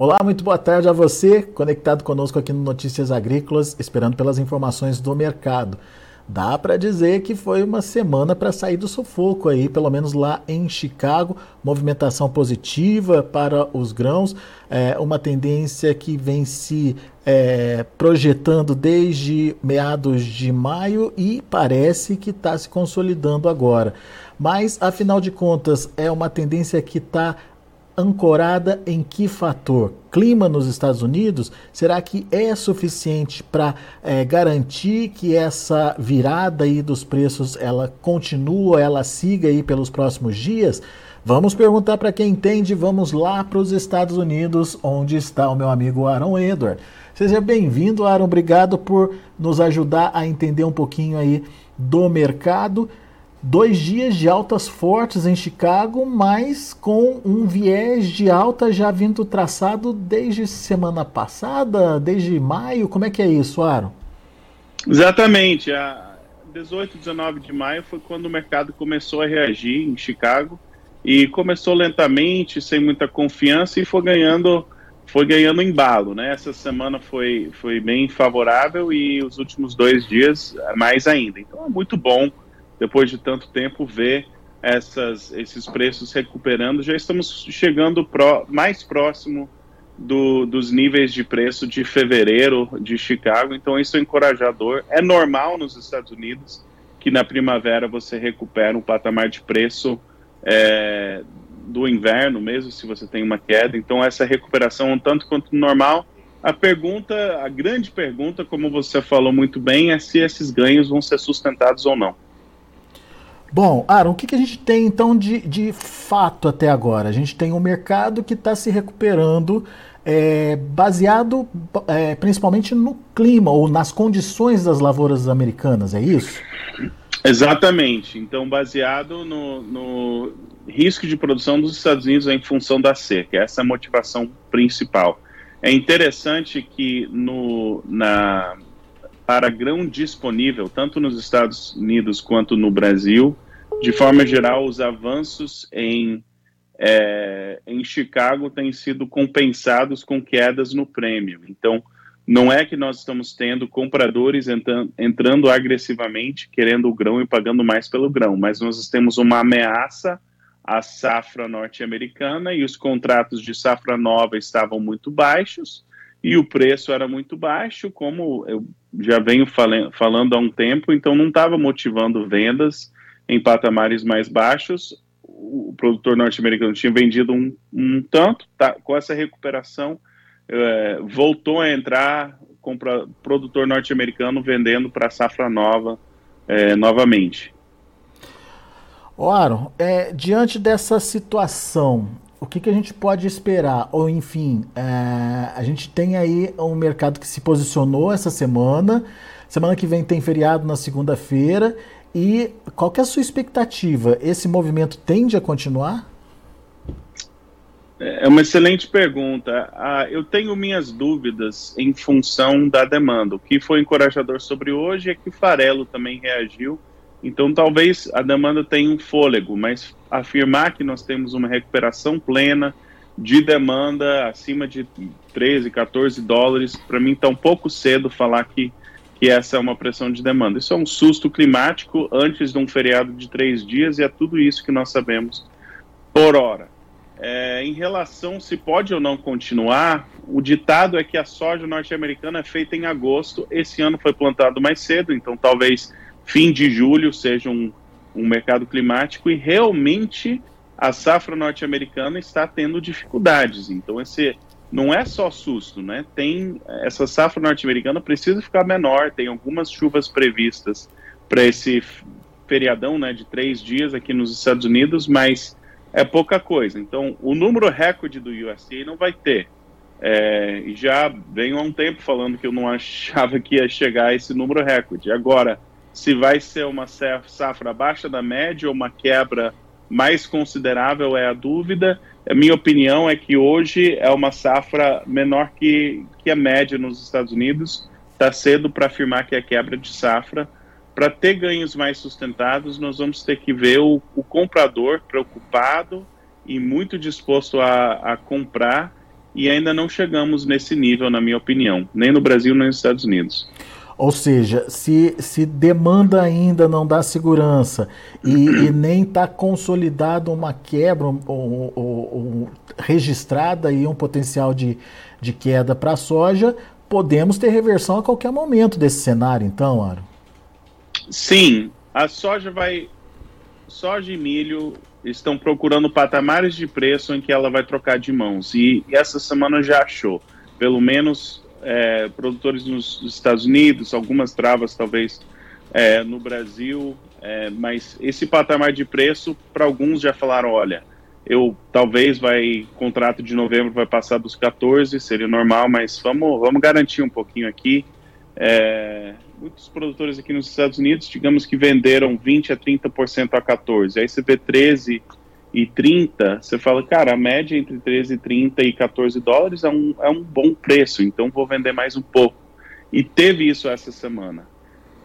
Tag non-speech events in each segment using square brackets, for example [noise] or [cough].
Olá, muito boa tarde a você, conectado conosco aqui no Notícias Agrícolas, esperando pelas informações do mercado. Dá para dizer que foi uma semana para sair do sufoco aí, pelo menos lá em Chicago. Movimentação positiva para os grãos, é, uma tendência que vem se é, projetando desde meados de maio e parece que está se consolidando agora. Mas, afinal de contas, é uma tendência que está ancorada em que fator? Clima nos Estados Unidos? Será que é suficiente para é, garantir que essa virada aí dos preços ela continua, ela siga aí pelos próximos dias? Vamos perguntar para quem entende, vamos lá para os Estados Unidos, onde está o meu amigo Aaron Edward. Seja bem-vindo, Aaron, obrigado por nos ajudar a entender um pouquinho aí do mercado. Dois dias de altas fortes em Chicago, mas com um viés de alta já vindo traçado desde semana passada, desde maio. Como é que é isso, Aaron? Exatamente. A 18, 19 de maio foi quando o mercado começou a reagir em Chicago e começou lentamente, sem muita confiança e foi ganhando foi ganhando embalo, né? Essa semana foi, foi bem favorável e os últimos dois dias mais ainda. Então é muito bom depois de tanto tempo, ver essas, esses preços recuperando. Já estamos chegando pro, mais próximo do, dos níveis de preço de fevereiro de Chicago, então isso é encorajador. É normal nos Estados Unidos que na primavera você recupera um patamar de preço é, do inverno, mesmo se você tem uma queda. Então, essa recuperação um tanto quanto normal. A pergunta, a grande pergunta, como você falou muito bem, é se esses ganhos vão ser sustentados ou não. Bom, Aaron, o que, que a gente tem então de, de fato até agora? A gente tem um mercado que está se recuperando é, baseado é, principalmente no clima ou nas condições das lavouras americanas, é isso? Exatamente. Então, baseado no, no risco de produção dos Estados Unidos em função da seca, essa é a motivação principal. É interessante que no, na, para grão disponível, tanto nos Estados Unidos quanto no Brasil. De forma geral, os avanços em, é, em Chicago têm sido compensados com quedas no prêmio. Então, não é que nós estamos tendo compradores entrando, entrando agressivamente, querendo o grão e pagando mais pelo grão, mas nós temos uma ameaça à safra norte-americana e os contratos de safra nova estavam muito baixos e o preço era muito baixo, como eu já venho falando há um tempo, então não estava motivando vendas em patamares mais baixos. O produtor norte-americano tinha vendido um, um tanto, tá, com essa recuperação, é, voltou a entrar com o produtor norte-americano vendendo para safra nova é, novamente. Aaron, é, diante dessa situação, o que, que a gente pode esperar? Ou, enfim, é, a gente tem aí um mercado que se posicionou essa semana. Semana que vem tem feriado na segunda-feira. E qual que é a sua expectativa? Esse movimento tende a continuar? É uma excelente pergunta. Ah, eu tenho minhas dúvidas em função da demanda. O que foi encorajador sobre hoje é que farelo também reagiu então, talvez a demanda tenha um fôlego, mas afirmar que nós temos uma recuperação plena de demanda acima de 13, 14 dólares, para mim está um pouco cedo falar que, que essa é uma pressão de demanda. Isso é um susto climático antes de um feriado de três dias e é tudo isso que nós sabemos por hora. É, em relação se pode ou não continuar, o ditado é que a soja norte-americana é feita em agosto. Esse ano foi plantado mais cedo, então talvez fim de julho seja um, um mercado climático e realmente a safra norte-americana está tendo dificuldades. Então, esse não é só susto, né? Tem essa safra norte-americana precisa ficar menor. Tem algumas chuvas previstas para esse feriadão, né, de três dias aqui nos Estados Unidos, mas é pouca coisa. Então, o número recorde do USDA não vai ter. É, já venho há um tempo falando que eu não achava que ia chegar a esse número recorde. Agora, se vai ser uma safra abaixo da média ou uma quebra mais considerável é a dúvida. A minha opinião é que hoje é uma safra menor que, que a média nos Estados Unidos. Está cedo para afirmar que é quebra de safra. Para ter ganhos mais sustentados, nós vamos ter que ver o, o comprador preocupado e muito disposto a, a comprar e ainda não chegamos nesse nível, na minha opinião, nem no Brasil nem nos Estados Unidos. Ou seja, se, se demanda ainda não dá segurança e, e nem está consolidado uma quebra ou, ou, ou, registrada aí um potencial de, de queda para a soja, podemos ter reversão a qualquer momento desse cenário, então, Aro? Sim, a soja vai. Soja e milho estão procurando patamares de preço em que ela vai trocar de mãos. E, e essa semana já achou. Pelo menos é, produtores nos Estados Unidos, algumas travas talvez é, no Brasil, é, mas esse patamar de preço, para alguns já falaram, olha, eu talvez vai contrato de novembro vai passar dos 14, seria normal, mas vamos, vamos garantir um pouquinho aqui. É, muitos produtores aqui nos Estados Unidos, digamos que venderam 20 a 30% a 14, aí você vê 13 e 30, você fala, cara, a média entre 13 e 30 e 14 dólares é um, é um bom preço, então vou vender mais um pouco. E teve isso essa semana,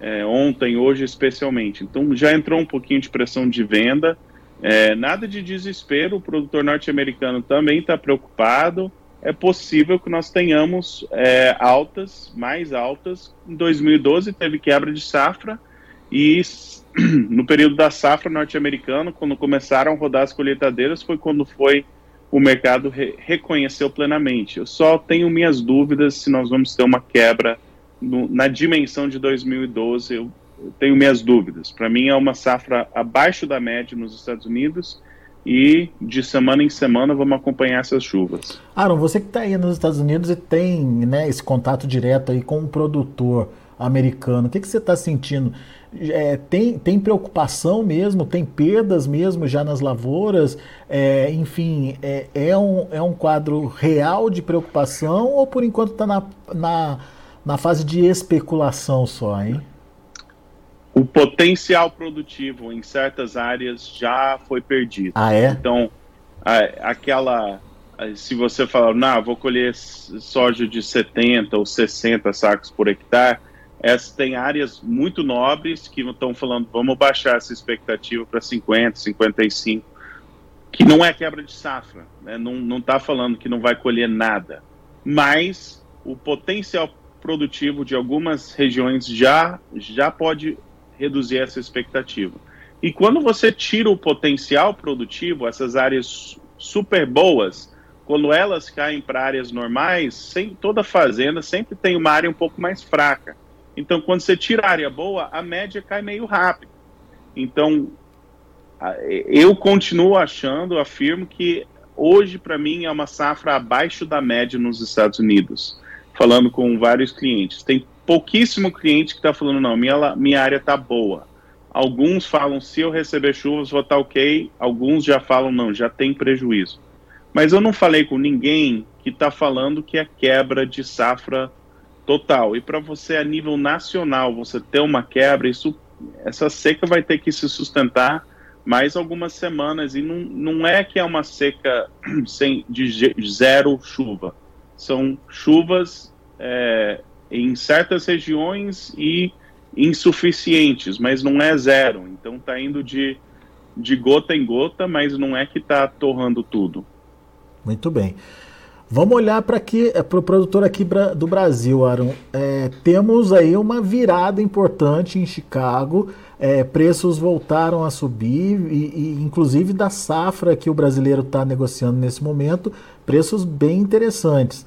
é, ontem, hoje especialmente. Então já entrou um pouquinho de pressão de venda, é, nada de desespero, o produtor norte-americano também está preocupado. É possível que nós tenhamos é, altas, mais altas. Em 2012 teve quebra de safra e [clears throat] no período da safra norte-americana, quando começaram a rodar as colheitadeiras, foi quando foi o mercado re reconheceu plenamente. Eu só tenho minhas dúvidas se nós vamos ter uma quebra no, na dimensão de 2012. Eu, eu tenho minhas dúvidas. Para mim é uma safra abaixo da média nos Estados Unidos e de semana em semana vamos acompanhar essas chuvas. Aaron, você que está aí nos Estados Unidos e tem né, esse contato direto aí com o produtor americano, o que, que você está sentindo? É, tem, tem preocupação mesmo, tem perdas mesmo já nas lavouras, é, enfim, é, é, um, é um quadro real de preocupação ou por enquanto está na, na, na fase de especulação só, hein? O potencial produtivo em certas áreas já foi perdido. Ah, é? Então, a, aquela. Se você falar, não, vou colher soja de 70 ou 60 sacos por hectare, essas tem áreas muito nobres que estão falando, vamos baixar essa expectativa para 50, 55, que não é quebra de safra, né? não está falando que não vai colher nada, mas o potencial produtivo de algumas regiões já, já pode reduzir essa expectativa. E quando você tira o potencial produtivo, essas áreas super boas, quando elas caem para áreas normais, sem, toda fazenda sempre tem uma área um pouco mais fraca. Então, quando você tira a área boa, a média cai meio rápido. Então, eu continuo achando, afirmo que hoje, para mim, é uma safra abaixo da média nos Estados Unidos. Falando com vários clientes. Tem pouquíssimo cliente que está falando, não, minha, minha área está boa. Alguns falam, se eu receber chuvas, vou estar tá ok. Alguns já falam, não, já tem prejuízo. Mas eu não falei com ninguém que está falando que é quebra de safra Total. E para você, a nível nacional, você ter uma quebra, isso, essa seca vai ter que se sustentar mais algumas semanas. E não, não é que é uma seca [clears throat] sem, de zero chuva. São chuvas é, em certas regiões e insuficientes, mas não é zero. Então está indo de, de gota em gota, mas não é que está torrando tudo. Muito bem. Vamos olhar para aqui é, para o produtor aqui do Brasil, Aaron. É, temos aí uma virada importante em Chicago. É, preços voltaram a subir e, e, inclusive da safra que o brasileiro está negociando nesse momento, preços bem interessantes.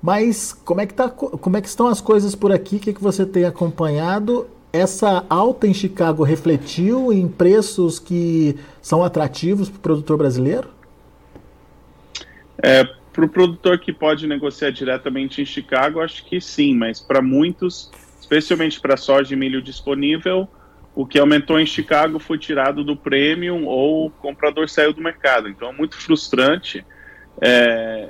Mas como é que, tá, como é que estão as coisas por aqui? O que, que você tem acompanhado? Essa alta em Chicago refletiu em preços que são atrativos para o produtor brasileiro? É, para o produtor que pode negociar diretamente em Chicago, acho que sim, mas para muitos, especialmente para soja e milho disponível, o que aumentou em Chicago foi tirado do premium ou o comprador saiu do mercado. Então é muito frustrante. É,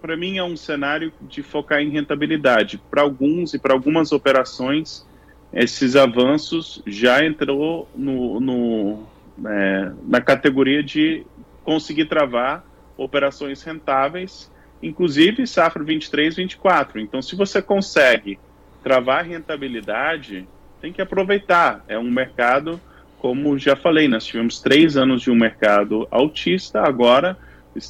para mim é um cenário de focar em rentabilidade. Para alguns e para algumas operações, esses avanços já entrou no, no é, na categoria de conseguir travar operações rentáveis, inclusive safra 23, 24. Então, se você consegue travar rentabilidade, tem que aproveitar. É um mercado, como já falei, nós tivemos três anos de um mercado altista, agora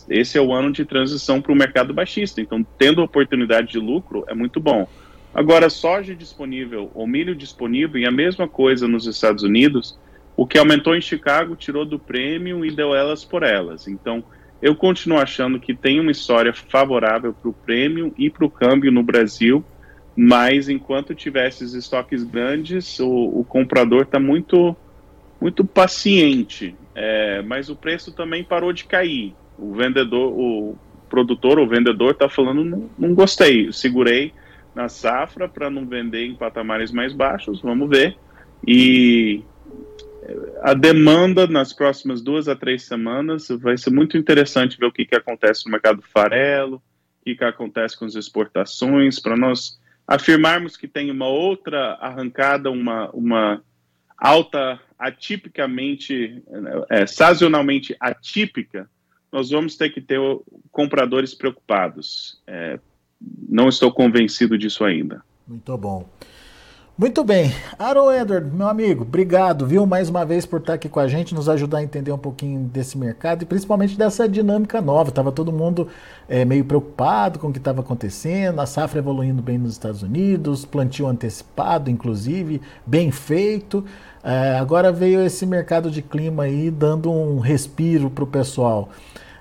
esse é o ano de transição para o mercado baixista. Então, tendo oportunidade de lucro, é muito bom. Agora, soja disponível ou milho disponível, e a mesma coisa nos Estados Unidos, o que aumentou em Chicago tirou do prêmio e deu elas por elas. Então, eu continuo achando que tem uma história favorável para o prêmio e para o câmbio no Brasil, mas enquanto tiver esses estoques grandes, o, o comprador está muito, muito paciente. É, mas o preço também parou de cair. O vendedor, o produtor ou vendedor está falando, não, não gostei, segurei na safra para não vender em patamares mais baixos, vamos ver. E a demanda nas próximas duas a três semanas vai ser muito interessante ver o que, que acontece no mercado farelo, o que, que acontece com as exportações, para nós afirmarmos que tem uma outra arrancada, uma, uma alta atipicamente, é, sazonalmente atípica, nós vamos ter que ter compradores preocupados. É, não estou convencido disso ainda. Muito bom. Muito bem. Aaron Edward, meu amigo, obrigado, viu, mais uma vez por estar aqui com a gente, nos ajudar a entender um pouquinho desse mercado e principalmente dessa dinâmica nova. Tava todo mundo é, meio preocupado com o que estava acontecendo, a safra evoluindo bem nos Estados Unidos, plantio antecipado, inclusive, bem feito. É, agora veio esse mercado de clima aí dando um respiro para o pessoal.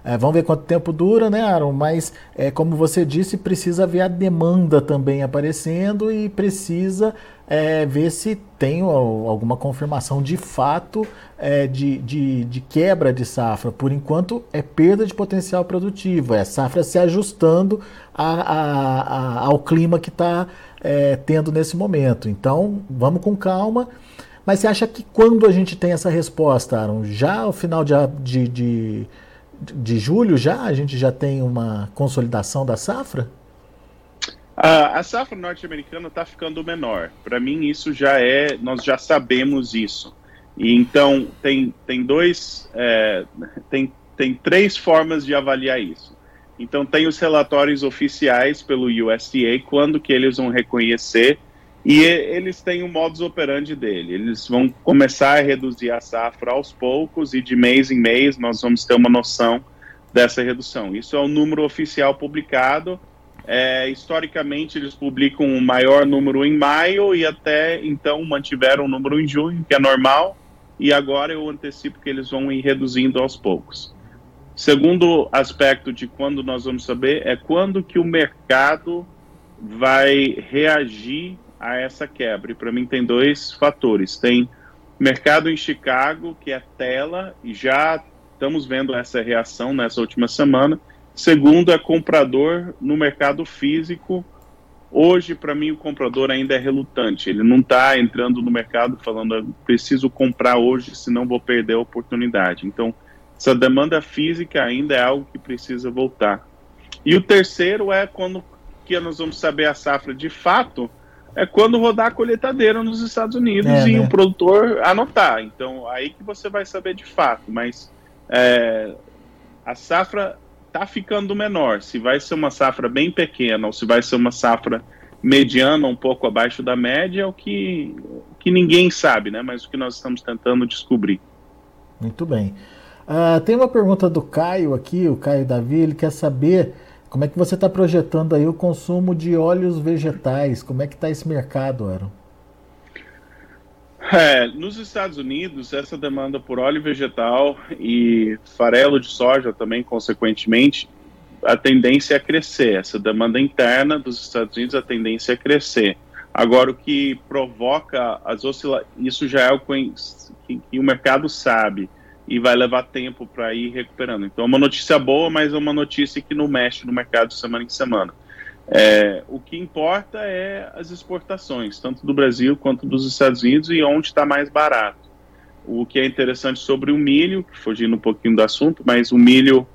É, vamos ver quanto tempo dura, né, Aaron? Mas, é, como você disse, precisa ver a demanda também aparecendo e precisa é, ver se tem alguma confirmação de fato é, de, de, de, quebra de safra. Por enquanto, é perda de potencial produtivo, é safra se ajustando a, a, a, ao clima que está é, tendo nesse momento. Então, vamos com calma. Mas você acha que quando a gente tem essa resposta, Aaron, já ao final de, de, de de julho já? A gente já tem uma consolidação da safra? A, safra norte-americana está ficando menor. Para mim, isso já é. Nós já sabemos isso. E então tem, tem dois. É, tem, tem três formas de avaliar isso. Então tem os relatórios oficiais pelo USDA, quando que eles vão reconhecer e eles têm o um modus operandi dele. Eles vão começar a reduzir a safra aos poucos e de mês em mês nós vamos ter uma noção dessa redução. Isso é o número oficial publicado. É, historicamente, eles publicam um maior número em maio e até então mantiveram o um número em junho, que é normal, e agora eu antecipo que eles vão ir reduzindo aos poucos. Segundo aspecto de quando nós vamos saber é quando que o mercado vai reagir a essa quebra. E para mim tem dois fatores. Tem mercado em Chicago, que é tela, e já estamos vendo essa reação nessa última semana. Segundo, é comprador no mercado físico. Hoje, para mim, o comprador ainda é relutante. Ele não está entrando no mercado falando, preciso comprar hoje, senão vou perder a oportunidade. Então, essa demanda física ainda é algo que precisa voltar. E o terceiro é quando que nós vamos saber a safra de fato, é quando rodar a colheitadeira nos Estados Unidos é, e né? o produtor anotar. Então, aí que você vai saber de fato. Mas é, a safra está ficando menor. Se vai ser uma safra bem pequena ou se vai ser uma safra mediana, um pouco abaixo da média, é o que, que ninguém sabe, né? Mas o que nós estamos tentando descobrir. Muito bem. Uh, tem uma pergunta do Caio aqui, o Caio Davi, ele quer saber como é que você está projetando aí o consumo de óleos vegetais? Como é que está esse mercado, Aaron? É, nos Estados Unidos, essa demanda por óleo vegetal e farelo de soja também, consequentemente, a tendência é crescer. Essa demanda interna dos Estados Unidos, a tendência é crescer. Agora, o que provoca as oscilações, isso já é o que, que o mercado sabe e vai levar tempo para ir recuperando. Então, é uma notícia boa, mas é uma notícia que não mexe no mercado semana em semana. É, o que importa é as exportações, tanto do Brasil quanto dos Estados Unidos e onde está mais barato. O que é interessante sobre o milho, fugindo um pouquinho do assunto, mas o milho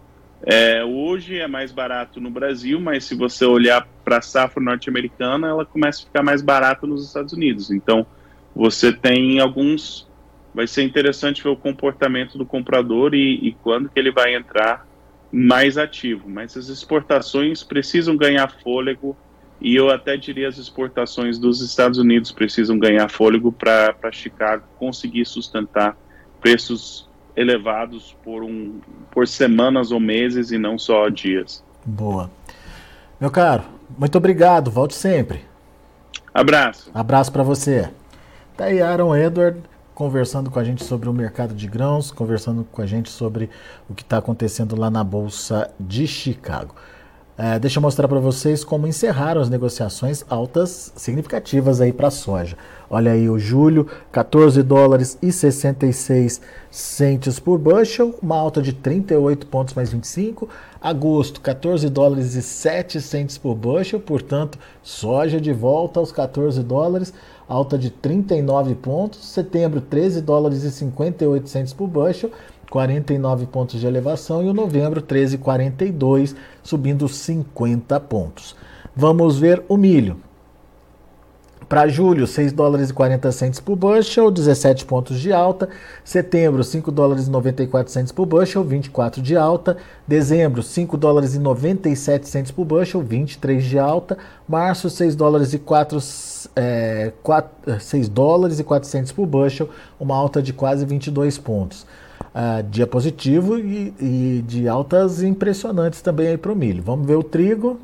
é, hoje é mais barato no Brasil, mas se você olhar para a safra norte-americana, ela começa a ficar mais barata nos Estados Unidos. Então, você tem alguns vai ser interessante ver o comportamento do comprador e, e quando que ele vai entrar mais ativo. Mas as exportações precisam ganhar fôlego e eu até diria as exportações dos Estados Unidos precisam ganhar fôlego para Chicago conseguir sustentar preços elevados por, um, por semanas ou meses e não só dias. Boa. Meu caro, muito obrigado. Volte sempre. Abraço. Abraço para você. Tá aí Aaron Edward conversando com a gente sobre o mercado de grãos, conversando com a gente sobre o que está acontecendo lá na Bolsa de Chicago. É, deixa eu mostrar para vocês como encerraram as negociações altas significativas aí para a soja. Olha aí o julho, 14 dólares e 66 centes por bushel, uma alta de 38 pontos mais 25. Agosto, 14 dólares e 7 centes por bushel, portanto, soja de volta aos 14 dólares, alta de 39 pontos. Setembro, 13 dólares e 58 centes por bushel 49 pontos de elevação, e o novembro 13,42, subindo 50 pontos. Vamos ver o milho. Para julho, 6 dólares e 40 centes por bushel, 17 pontos de alta. Setembro, 5 dólares e 94 centes por bushel, 24 de alta. Dezembro, 5 dólares e 97 centes por bushel, 23 de alta. Março, 6 dólares e 4, é, 4 6 dólares e 400 por bushel, uma alta de quase 22 pontos uh, dia positivo e, e, de altas impressionantes também aí para o milho. Vamos ver o trigo.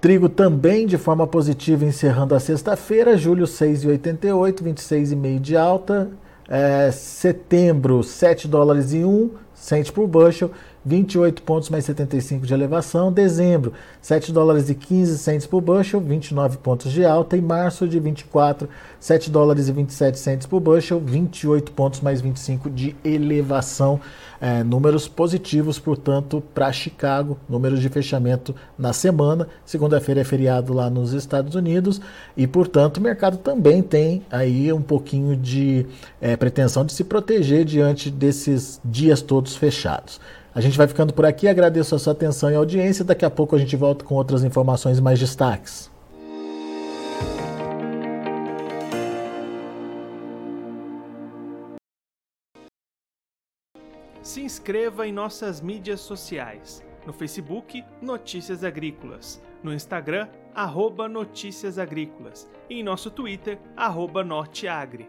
Trigo também de forma positiva encerrando a sexta-feira, julho 6,88, 26,5 de alta. É, setembro, 7 dólares e 1 cento por bushel, 28 pontos mais 75 de elevação. Dezembro, 7 dólares e 15 centos por bushel, 29 pontos de alta. E março de 24, 7 dólares e 27 centos por bushel, 28 pontos mais 25 de elevação. É, números positivos, portanto, para Chicago, números de fechamento na semana. Segunda-feira é feriado lá nos Estados Unidos e, portanto, o mercado também tem aí um pouquinho de é, pretensão de se proteger diante desses dias todos fechados. A gente vai ficando por aqui, agradeço a sua atenção e audiência. Daqui a pouco a gente volta com outras informações mais destaques. Se inscreva em nossas mídias sociais. No Facebook, Notícias Agrícolas. No Instagram, arroba Notícias Agrícolas. E em nosso Twitter, arroba Norteagri.